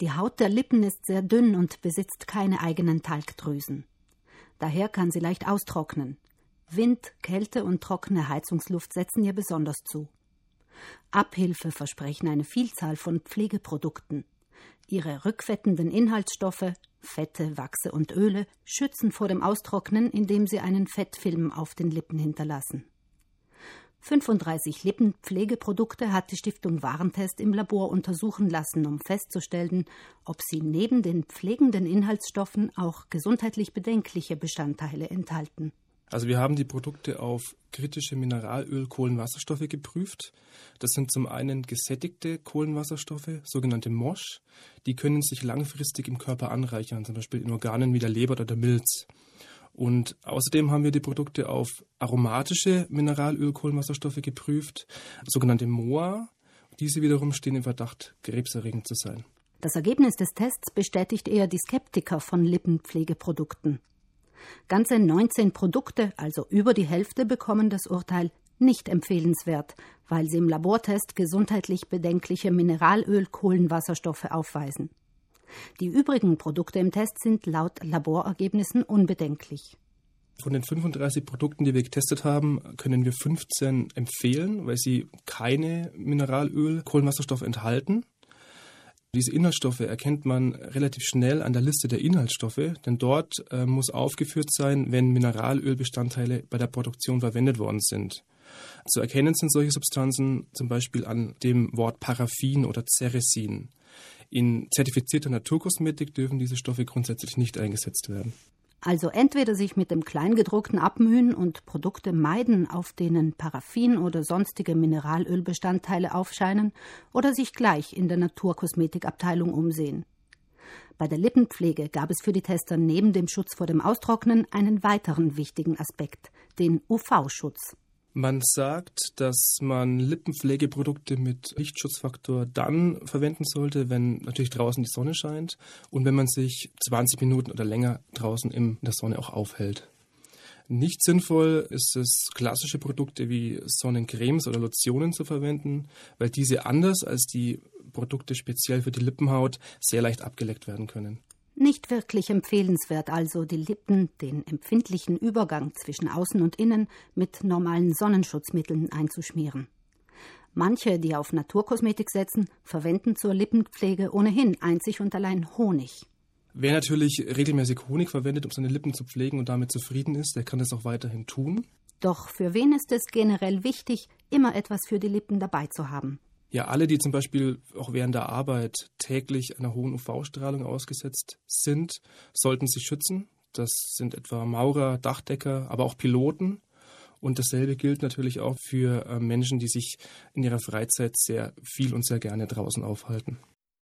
Die Haut der Lippen ist sehr dünn und besitzt keine eigenen Talgdrüsen. Daher kann sie leicht austrocknen. Wind, Kälte und trockene Heizungsluft setzen ihr besonders zu. Abhilfe versprechen eine Vielzahl von Pflegeprodukten. Ihre rückfettenden Inhaltsstoffe, Fette, Wachse und Öle, schützen vor dem Austrocknen, indem sie einen Fettfilm auf den Lippen hinterlassen. 35 Lippenpflegeprodukte hat die Stiftung Warentest im Labor untersuchen lassen, um festzustellen, ob sie neben den pflegenden Inhaltsstoffen auch gesundheitlich bedenkliche Bestandteile enthalten. Also wir haben die Produkte auf kritische Mineralöl, Kohlenwasserstoffe geprüft. Das sind zum einen gesättigte Kohlenwasserstoffe, sogenannte MOSH. Die können sich langfristig im Körper anreichern, zum Beispiel in Organen wie der Leber oder der Milz. Und außerdem haben wir die Produkte auf aromatische Mineralöl, Kohlenwasserstoffe geprüft, sogenannte MOA. Diese wiederum stehen im Verdacht, krebserregend zu sein. Das Ergebnis des Tests bestätigt eher die Skeptiker von Lippenpflegeprodukten. Ganze 19 Produkte, also über die Hälfte, bekommen das Urteil nicht empfehlenswert, weil sie im Labortest gesundheitlich bedenkliche Mineralöl-Kohlenwasserstoffe aufweisen. Die übrigen Produkte im Test sind laut Laborergebnissen unbedenklich. Von den 35 Produkten, die wir getestet haben, können wir 15 empfehlen, weil sie keine Mineralöl, Kohlenwasserstoffe enthalten. Diese Inhaltsstoffe erkennt man relativ schnell an der Liste der Inhaltsstoffe, denn dort äh, muss aufgeführt sein, wenn Mineralölbestandteile bei der Produktion verwendet worden sind. Zu erkennen sind solche Substanzen zum Beispiel an dem Wort Paraffin oder Ceresin. In zertifizierter Naturkosmetik dürfen diese Stoffe grundsätzlich nicht eingesetzt werden. Also entweder sich mit dem Kleingedruckten abmühen und Produkte meiden, auf denen Paraffin oder sonstige Mineralölbestandteile aufscheinen, oder sich gleich in der Naturkosmetikabteilung umsehen. Bei der Lippenpflege gab es für die Tester neben dem Schutz vor dem Austrocknen einen weiteren wichtigen Aspekt, den UV-Schutz. Man sagt, dass man Lippenpflegeprodukte mit Lichtschutzfaktor dann verwenden sollte, wenn natürlich draußen die Sonne scheint und wenn man sich 20 Minuten oder länger draußen in der Sonne auch aufhält. Nicht sinnvoll ist es, klassische Produkte wie Sonnencremes oder Lotionen zu verwenden, weil diese anders als die Produkte speziell für die Lippenhaut sehr leicht abgeleckt werden können. Nicht wirklich empfehlenswert also, die Lippen, den empfindlichen Übergang zwischen Außen und Innen, mit normalen Sonnenschutzmitteln einzuschmieren. Manche, die auf Naturkosmetik setzen, verwenden zur Lippenpflege ohnehin einzig und allein Honig. Wer natürlich regelmäßig Honig verwendet, um seine Lippen zu pflegen und damit zufrieden ist, der kann das auch weiterhin tun. Doch für wen ist es generell wichtig, immer etwas für die Lippen dabei zu haben? Ja, alle, die zum Beispiel auch während der Arbeit täglich einer hohen UV-Strahlung ausgesetzt sind, sollten sich schützen. Das sind etwa Maurer, Dachdecker, aber auch Piloten. Und dasselbe gilt natürlich auch für äh, Menschen, die sich in ihrer Freizeit sehr viel und sehr gerne draußen aufhalten.